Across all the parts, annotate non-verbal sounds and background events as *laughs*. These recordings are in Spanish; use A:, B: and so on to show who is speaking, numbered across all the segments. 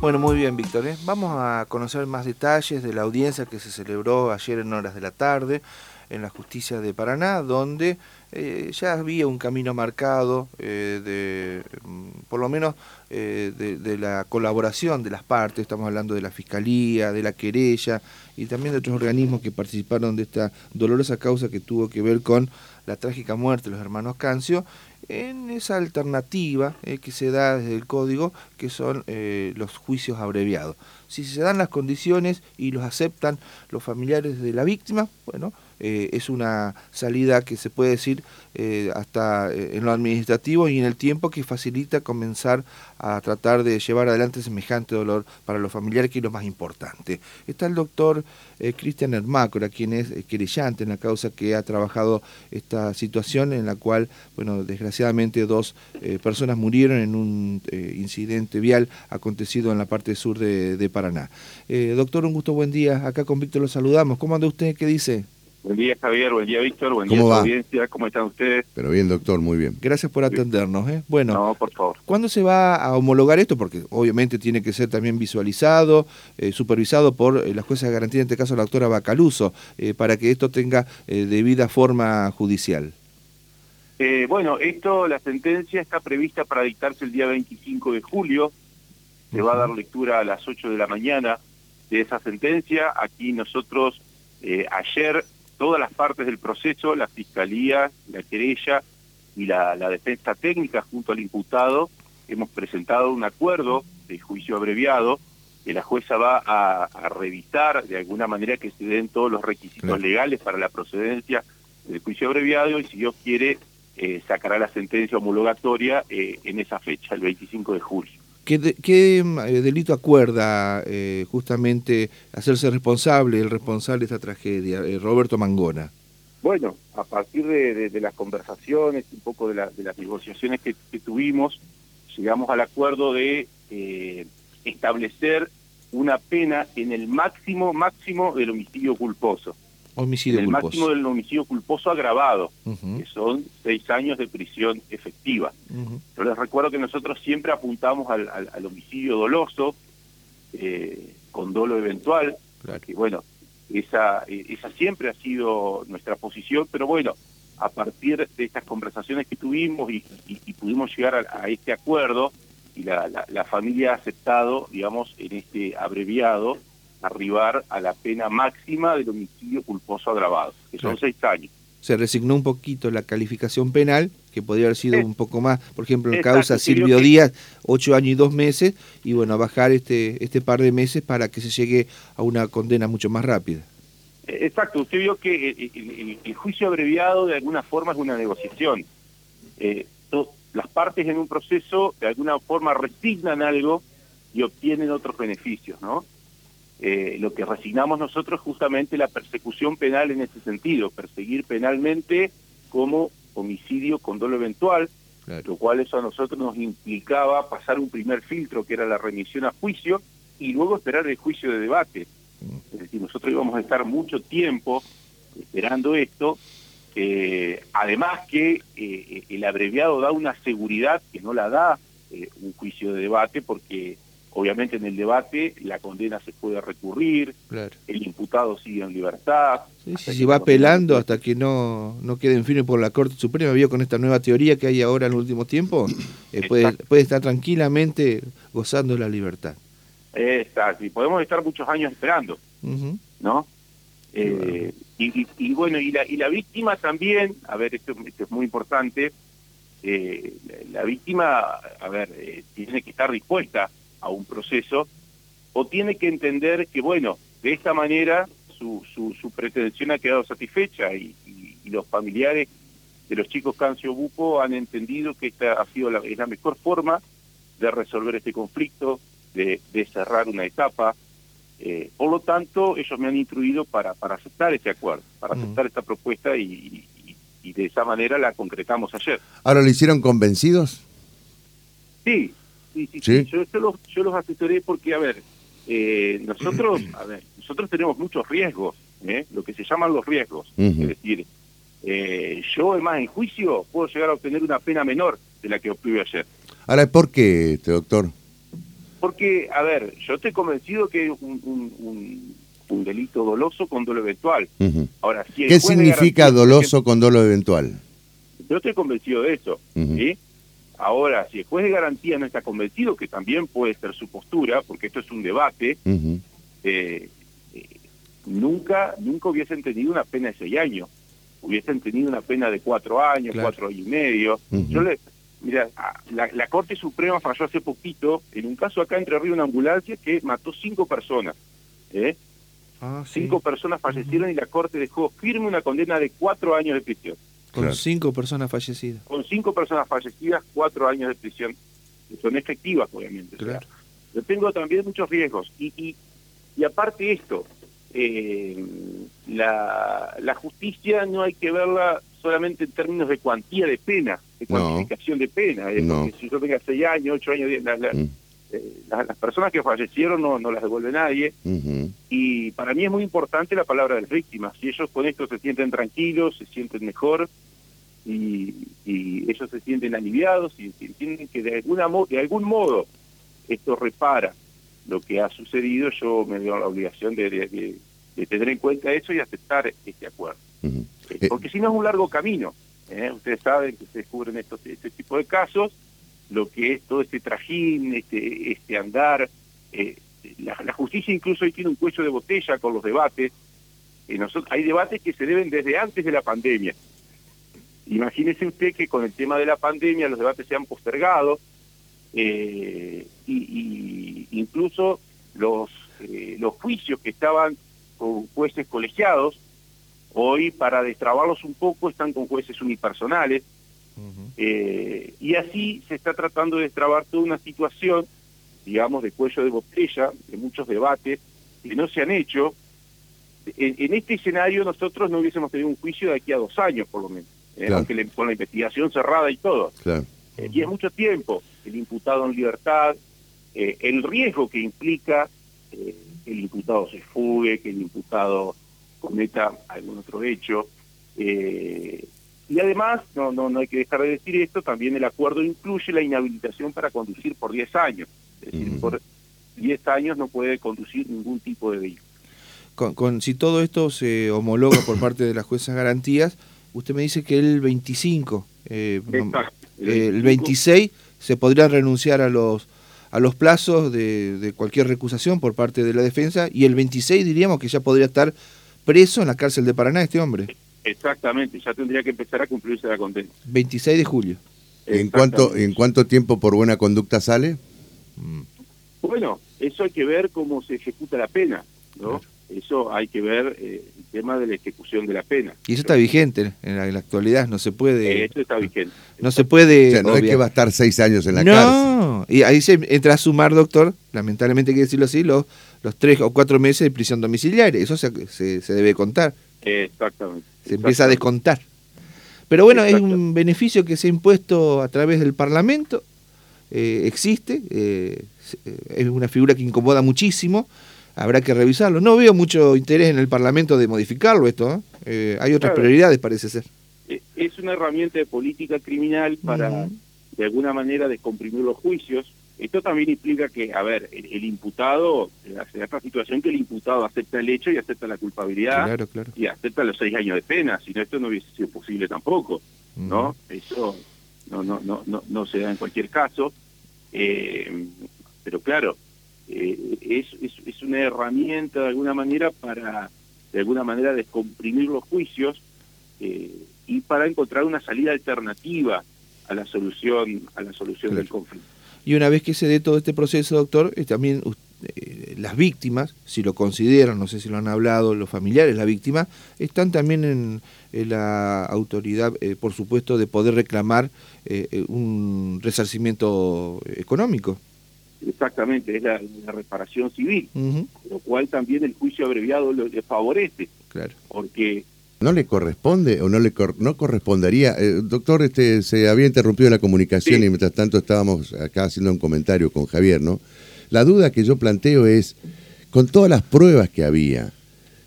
A: Bueno, muy bien, Víctor. ¿eh? Vamos a conocer más detalles de la audiencia que se celebró ayer en horas de la tarde en la justicia de Paraná, donde eh, ya había un camino marcado eh, de, mm, por lo menos, de, de, la colaboración de las partes, estamos hablando de la Fiscalía, de la querella y también de otros organismos que participaron de esta dolorosa causa que tuvo que ver con la trágica muerte de los hermanos Cancio, en esa alternativa eh, que se da desde el código, que son eh, los juicios abreviados. Si se dan las condiciones y los aceptan los familiares de la víctima, bueno, eh, es una salida que se puede decir eh, hasta eh, en lo administrativo y en el tiempo que facilita comenzar a tratar de llevar adelante semejante dolor para los familiares, que es lo más importante. Está el doctor Cristian Hermácora, quien es querellante en la causa que ha trabajado esta situación en la cual, bueno, desgraciadamente dos personas murieron en un incidente vial acontecido en la parte sur de, de Paraná. doctor, un gusto, buen día. Acá con Víctor lo saludamos. ¿Cómo anda usted? ¿Qué dice?
B: Buen día, Javier. Buen día, Víctor. Buen día, audiencia. ¿Cómo están ustedes?
C: Pero bien, doctor, muy bien.
A: Gracias por atendernos. ¿eh? Bueno,
B: no, por favor.
A: ¿cuándo se va a homologar esto? Porque obviamente tiene que ser también visualizado, eh, supervisado por eh, la jueza de garantía, en este caso la doctora Bacaluso, eh, para que esto tenga debida forma judicial.
B: bueno, esto, la sentencia está prevista para dictarse el día 25 de julio. Se va a dar lectura a las 8 de la mañana de esa sentencia. Aquí nosotros ayer todas las partes del proceso, la fiscalía, la querella y la, defensa técnica junto al imputado, hemos presentado un acuerdo de juicio abreviado que la jueza va a, revisar de alguna manera que se den todos los requisitos legales para la procedencia del juicio abreviado y si Dios quiere eh, sacará la sentencia homologatoria eh, en esa fecha, el 25 de julio.
A: ¿Qué, eh, delito acuerda eh, justamente hacerse responsable, el responsable de esta tragedia, eh, Roberto Mangona?
B: Bueno, a partir de, las conversaciones, un poco de, las negociaciones que, tuvimos, llegamos al acuerdo de establecer una pena en el máximo, máximo del homicidio culposo.
A: Homicidio
B: el
A: culposo.
B: máximo del homicidio culposo agravado, que son seis años de prisión efectiva. Yo les recuerdo que nosotros siempre apuntamos al, al, homicidio doloso, eh, con dolo eventual, que bueno, esa, esa siempre ha sido nuestra posición, pero bueno, a partir de estas conversaciones que tuvimos y, pudimos llegar a, este acuerdo, y la, la familia ha aceptado, digamos, en este abreviado, arribar a la pena máxima del homicidio culposo agravado, que son seis años.
A: Se resignó un poquito la calificación penal, que podría haber sido un poco más, por ejemplo, en causa Silvio Díaz, ocho años y dos meses, y bueno, a bajar este, este par de meses para que se llegue a una condena mucho más rápida.
B: Eh, exacto, usted vio que el, juicio abreviado de alguna forma es una negociación. Eh, las partes en un proceso de alguna forma resignan algo y obtienen otros beneficios, ¿no? Eh, lo que resignamos nosotros justamente la persecución penal en ese sentido, perseguir penalmente como homicidio con dolo eventual, lo cual eso a nosotros nos implicaba pasar un primer filtro que era la remisión a juicio y luego esperar el juicio de debate. Es decir, nosotros íbamos a estar mucho tiempo esperando esto, eh, además que eh, el abreviado da una seguridad que no la da un juicio de debate porque Obviamente en el debate la condena se puede recurrir, el imputado sigue en libertad.
A: si va apelando hasta que no, no quede en firme por la Corte Suprema, vio con esta nueva teoría que hay ahora en el último tiempo, eh, puede, puede estar tranquilamente gozando de la libertad.
B: Exacto, y podemos estar muchos años esperando, ¿no? Eh, y, bueno, y la, y la víctima también, a ver, esto, es muy importante, eh, la, víctima, a ver, tiene que estar dispuesta a un proceso, o tiene que entender que, bueno, de esta manera su, su, pretensión ha quedado satisfecha y, los familiares de los chicos Cancio Buco han entendido que esta ha sido la, es la mejor forma de resolver este conflicto, de, cerrar una etapa. Eh, por lo tanto, ellos me han instruido para, para aceptar este acuerdo, para mm. aceptar esta propuesta y, y, de esa manera la concretamos ayer.
C: ¿Ahora lo hicieron convencidos?
B: Sí, Sí, sí, Yo, los, yo los asesoré porque, a ver, eh, nosotros, *clears throat* a ver, nosotros tenemos muchos riesgos, ¿eh? lo que se llaman los riesgos. Es decir, eh, yo, además, en juicio puedo llegar a obtener una pena menor de la que obtuve ayer.
C: Ahora, ¿por qué, este doctor?
B: Porque, a ver, yo estoy convencido que es un, un, un, delito doloso con dolo eventual.
C: Ahora, si ¿Qué significa doloso con dolo eventual?
B: Yo estoy convencido de eso. ¿sí? Ahora, si el juez de garantía no está convencido, que también puede ser su postura, porque esto es un debate, eh, eh, nunca nunca hubiesen tenido una pena de seis años, hubiesen tenido una pena de cuatro años, cuatro años y medio. Yo le, mira, la, Corte Suprema falló hace poquito en un caso acá entre Río una ambulancia que mató cinco personas. ¿eh? Ah, cinco personas fallecieron y la Corte dejó firme una condena de cuatro años de prisión.
A: Con cinco personas fallecidas.
B: Con cinco personas fallecidas, cuatro años de prisión. Son efectivas, obviamente. Claro. yo tengo también muchos riesgos. Y, y, y aparte esto, eh, la, la justicia no hay que verla solamente en términos de cuantía de pena, de cuantificación de pena. Eh, porque si yo tenga seis años, ocho años, mm. Eh, las personas que fallecieron no, no las devuelve nadie. Y para mí es muy importante la palabra de las víctimas. Si ellos con esto se sienten tranquilos, se sienten mejor y, y ellos se sienten aliviados y, entienden que de, alguna de algún modo esto repara lo que ha sucedido, yo me veo la obligación de, de, tener en cuenta eso y aceptar este acuerdo. Eh, porque si no es un largo camino. ¿eh? Ustedes saben que se descubren estos, este tipo de casos, lo que es todo este trajín, este, este andar. Eh, la, justicia incluso hoy tiene un cuello de botella con los debates. nosotros, hay debates que se deben desde antes de la pandemia. Imagínese usted que con el tema de la pandemia los debates se han postergado y, y, incluso los, los juicios que estaban con jueces colegiados Hoy, para destrabarlos un poco, están con jueces unipersonales. Eh, y así se está tratando de destrabar toda una situación, digamos, de cuello de botella, de muchos debates que no se han hecho. En, este escenario nosotros no hubiésemos tenido un juicio de aquí a dos años, por lo menos, ¿eh? aunque con la investigación cerrada y todo. Eh, y es mucho tiempo. El imputado en libertad, el riesgo que implica que el imputado se fugue, que el imputado cometa algún otro hecho. Eh, y además, no, no, no hay que dejar de decir esto, también el acuerdo incluye la inhabilitación para conducir por 10 años. Es decir, por 10 años no puede conducir ningún tipo de vehículo.
A: Con, si todo esto se homologa por *coughs* parte de las juezas garantías, usted me dice que el 25, eh, el, 26 se podría renunciar a los a los plazos de, de, cualquier recusación por parte de la defensa y el 26 diríamos que ya podría estar preso en la cárcel de Paraná este hombre.
B: Exactamente, ya tendría que empezar a cumplirse la condena.
A: 26 de julio.
C: ¿En cuánto, ¿En cuánto tiempo por buena conducta sale?
B: Mm. Bueno, eso hay que ver cómo se ejecuta la pena, ¿no? Eso hay que ver eh, el tema de la ejecución de la pena.
A: Y eso está vigente en la, actualidad, no se puede...
B: Eh, eso está vigente.
A: No se puede...
C: O sea, no es que va a estar seis años en la cárcel. No,
A: y ahí se entra a sumar, doctor, lamentablemente hay que decirlo así, los los tres o cuatro meses de prisión domiciliaria. Eso se, se, debe contar.
B: Exactamente.
A: Se empieza a descontar. Pero bueno, es un beneficio que se ha impuesto a través del Parlamento, eh, existe, eh, es una figura que incomoda muchísimo, habrá que revisarlo. No veo mucho interés en el Parlamento de modificarlo esto, ¿eh? hay otras prioridades parece ser.
B: Es una herramienta de política criminal para, de alguna manera, descomprimir los juicios, esto también implica que, a ver, el, imputado, se da esta situación que el imputado acepta el hecho y acepta la culpabilidad y acepta los seis años de pena, si no esto no hubiese sido posible tampoco, ¿no? Eso no, no, no, no, no se da en cualquier caso, eh, pero claro, eh, es, es, es, una herramienta de alguna manera para, de alguna manera, descomprimir los juicios eh, y para encontrar una salida alternativa a la solución, a la solución del conflicto.
A: Y una vez que se dé todo este proceso, doctor, eh, también eh, las víctimas, si lo consideran, no sé si lo han hablado los familiares, la víctima, están también en, la autoridad, eh, por supuesto, de poder reclamar un resarcimiento económico.
B: Exactamente, es la, reparación civil, lo cual también el juicio abreviado le favorece. Claro. Porque
C: ¿No le corresponde o no le no correspondería? Eh, doctor, este, se había interrumpido la comunicación y mientras tanto estábamos acá haciendo un comentario con Javier, ¿no? La duda que yo planteo es, con todas las pruebas que había,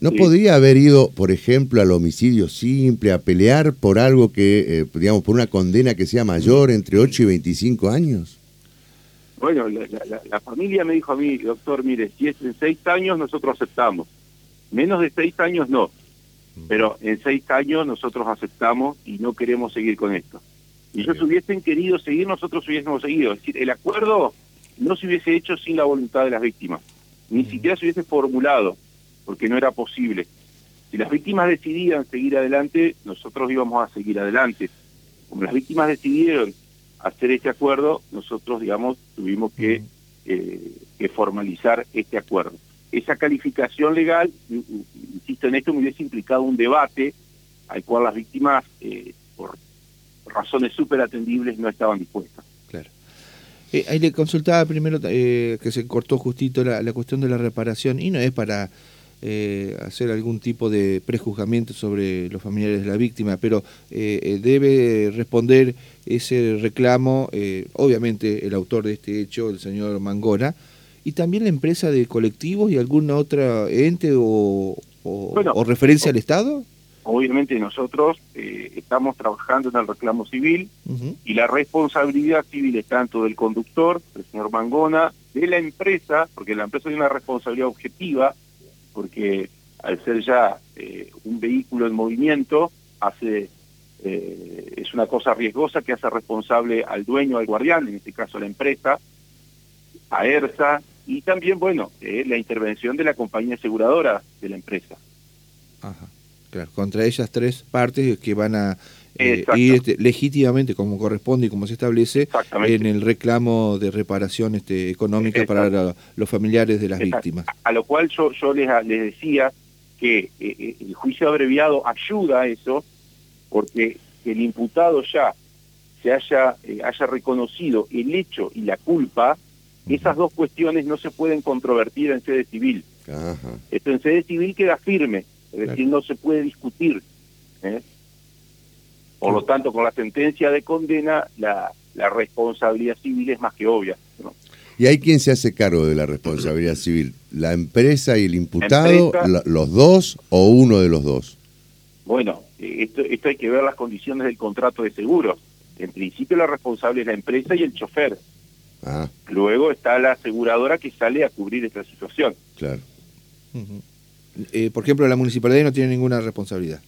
C: ¿no podría haber ido, por ejemplo, al homicidio simple, a pelear por algo que, eh, digamos, por una condena que sea mayor entre 8 y 25 años?
B: Bueno, la, familia me dijo a mí, doctor, mire, si es en seis años nosotros aceptamos. Menos de seis años no. Pero en seis años nosotros aceptamos y no queremos seguir con esto. Y ellos hubiesen querido seguir, nosotros hubiésemos seguido. Es decir, el acuerdo no se hubiese hecho sin la voluntad de las víctimas. Ni siquiera se hubiese formulado, porque no era posible. Si las víctimas decidían seguir adelante, nosotros íbamos a seguir adelante. Como las víctimas decidieron hacer este acuerdo, nosotros, digamos, tuvimos que, eh, que formalizar este acuerdo. Esa calificación legal, insisto en esto, me hubiese implicado un debate al cual las víctimas, eh, por razones súper atendibles, no estaban dispuestas.
A: Claro. Eh, ahí le consultaba primero que se cortó justito la, la, cuestión de la reparación y no es para eh, hacer algún tipo de prejuzgamiento sobre los familiares de la víctima, pero eh, eh, debe responder ese reclamo, obviamente el autor de este hecho, el señor Mangora, y también la empresa de colectivos y alguna otra ente o, referencia al Estado.
B: Obviamente nosotros estamos trabajando en el reclamo civil y la responsabilidad civil es tanto del conductor, del señor Mangona, de la empresa, porque la empresa tiene una responsabilidad objetiva, porque al ser ya eh, un vehículo en movimiento, hace eh, es una cosa riesgosa que hace responsable al dueño, al guardián, en este caso a la empresa, a ERSA, y también, bueno, eh, la intervención de la compañía aseguradora de la empresa.
A: Ajá, claro, contra ellas tres partes que van a ir este, legítimamente, como corresponde y como se establece, en el reclamo de reparación este, económica para los familiares de las víctimas.
B: A lo cual yo, yo les, les decía que eh, eh, el juicio abreviado ayuda a eso, porque el imputado ya se haya, eh, haya reconocido el hecho y la culpa, esas dos cuestiones no se pueden controvertir en sede civil. Esto en sede civil queda firme, es decir, no se puede discutir. ¿eh? Por lo tanto, con la sentencia de condena, la, la responsabilidad civil es más que obvia.
C: ¿Y hay quien se hace cargo de la responsabilidad civil? ¿La empresa y el imputado, los dos o uno de los dos?
B: Bueno, esto, esto hay que ver las condiciones del contrato de seguro. En principio la responsable es la empresa y el chofer. Ah. Luego está la aseguradora que sale a cubrir esta situación.
C: Claro.
A: Eh, por ejemplo, la municipalidad no tiene ninguna responsabilidad.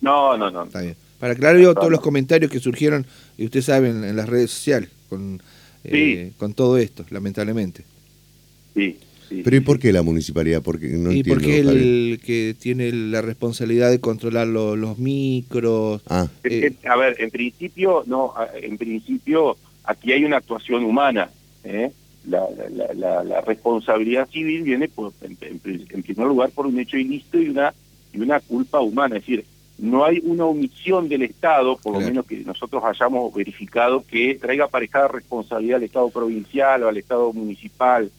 B: No, no, no.
A: Está bien. Para aclarar todos los comentarios que surgieron, y usted sabe, en, las redes sociales, con, eh, con todo esto, lamentablemente.
B: Sí.
C: Pero ¿y por qué la municipalidad? Porque no
A: y porque el que tiene la responsabilidad de controlar los micros.
B: Ah. Eh, a ver, en principio, no, en principio aquí hay una actuación humana. ¿eh? La, la, la, responsabilidad civil viene, por, en, en, primer lugar, por un hecho ilícito y una y una culpa humana. Es decir, no hay una omisión del Estado, por lo menos que nosotros hayamos verificado, que traiga aparejada responsabilidad al Estado provincial o al Estado municipal.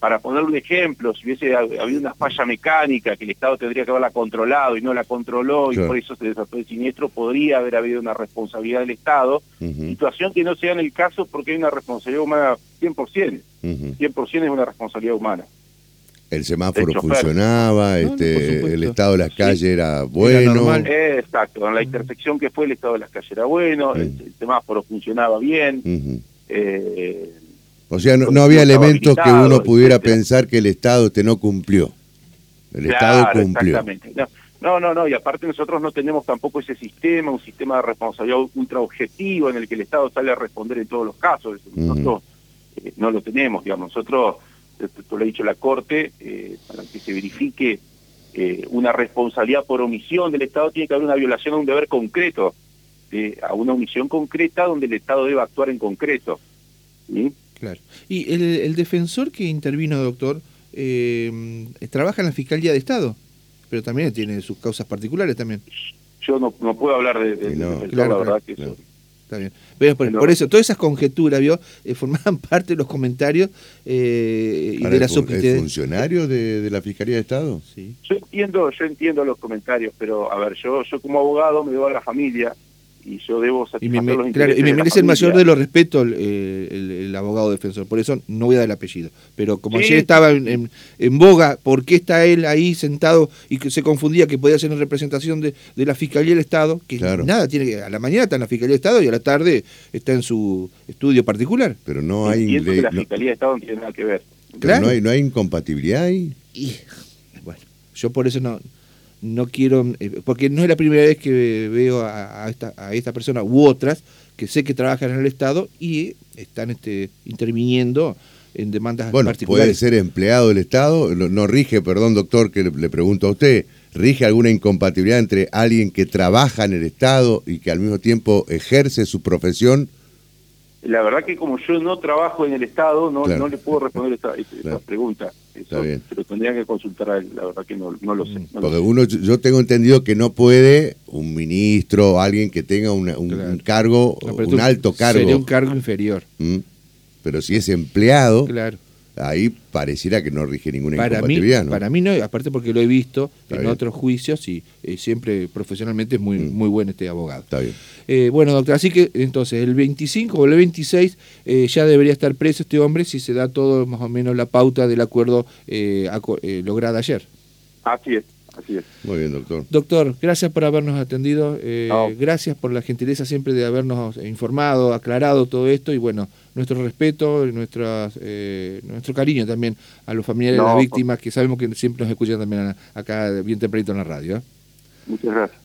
B: Para poner un ejemplo, si hubiese habido una falla mecánica que el Estado tendría que haberla controlado y no la controló y por eso se desató el siniestro, podría haber habido una responsabilidad del Estado. Situación que no sea en el caso porque hay una responsabilidad humana 100%. 100% es una responsabilidad humana.
C: El semáforo funcionaba, este, el estado de las calles era bueno.
B: exacto, en la intersección que fue el estado de las calles era bueno, el, semáforo funcionaba bien.
C: Eh, o sea, no, había elementos que uno pudiera pensar que el Estado este no cumplió. El Estado cumplió.
B: Exactamente. No, no, no, y aparte nosotros no tenemos tampoco ese sistema, un sistema de responsabilidad ultra objetivo en el que el Estado sale a responder en todos los casos. Nosotros eh, no lo tenemos, digamos. Nosotros esto lo ha dicho la Corte, eh, para que se verifique eh, una responsabilidad por omisión del Estado, tiene que haber una violación a un deber concreto, a una omisión concreta donde el Estado debe actuar en concreto.
A: Claro. Y el, defensor que intervino, doctor, eh, trabaja en la Fiscalía de Estado, pero también tiene sus causas particulares también.
B: Yo no, no puedo hablar de, la verdad que eso
A: Está bien. por, eso, todas esas conjeturas, ¿vio? Eh, formaban *laughs* parte de los comentarios eh, y de la
C: ¿El funcionario de, la Fiscalía de Estado?
B: Sí. Yo entiendo, yo entiendo los comentarios, pero a ver, yo, yo como abogado me debo a la familia y yo debo
A: y me,
B: satisfacer
A: me-
B: los
A: claro,
B: intereses
A: y me merece el mayor de los respetos el, el- el abogado defensor. Por eso no voy a dar el apellido. Pero como
B: Sí,
A: ayer estaba en, en- en boga, ¿por qué está él ahí sentado y que se confundía que podía ser en representación de, de la Fiscalía del Estado? Que
C: Claro.
A: nada, tiene que, a la mañana está en la Fiscalía del Estado y a la tarde está en su estudio particular.
C: Pero no hay,
B: Entiendo
C: ley-
B: que la
C: no,
B: Fiscalía de Estado no tiene nada que ver.
C: pero
A: Claro.
C: no hay, no hay incompatibilidad ahí.
A: Y bueno, yo por eso no no quiero, eh, porque no es la primera vez que veo a, a esta, a esta persona u otras que sé que trabajan en el Estado y están este, interviniendo en demandas
C: Bueno, puede
A: particulares.
C: ser empleado del Estado, no, no rige, perdón doctor, que le, le pregunto a usted, ¿rige alguna incompatibilidad entre alguien que trabaja en el Estado y que al mismo tiempo ejerce su profesión?
B: La verdad que como yo no trabajo en el Estado, no,
C: Claro.
B: no le puedo responder esta, esta
C: Claro.
B: pregunta. Eso,
C: Está bien.
B: Pero tendría que consultar a él, la verdad que no, no lo sé. no lo
C: Porque
B: sé.
C: uno, yo tengo entendido que no puede un ministro o alguien que tenga una- un,
A: Claro.
C: un cargo, un alto cargo,
A: Sería un cargo inferior,
C: ¿m? pero si es empleado,
A: claro.
C: Ahí pareciera que no rige ninguna
A: Para mí,
C: incompatibilidad. ¿no?
A: para mí no, aparte porque lo he visto
C: Está
A: en
C: bien.
A: otros juicios y eh, siempre profesionalmente es muy,
C: Mm.
A: muy buen este abogado.
C: Está bien.
A: Eh, bueno, doctor, así que entonces el 25 o el 26 eh, ya debería estar preso este hombre si se da todo más o menos la pauta del acuerdo eh, eh, lograda ayer.
B: Así es, así es.
C: Muy bien, doctor.
A: Doctor, gracias por habernos atendido, eh,
B: No.
A: gracias por la gentileza siempre de habernos informado, aclarado todo esto y bueno, nuestro respeto, y nuestras, eh, nuestro cariño también a los familiares de
B: No,
A: las víctimas que sabemos que siempre nos escuchan también acá bien tempranito en la radio. ¿eh?
B: Muchas gracias.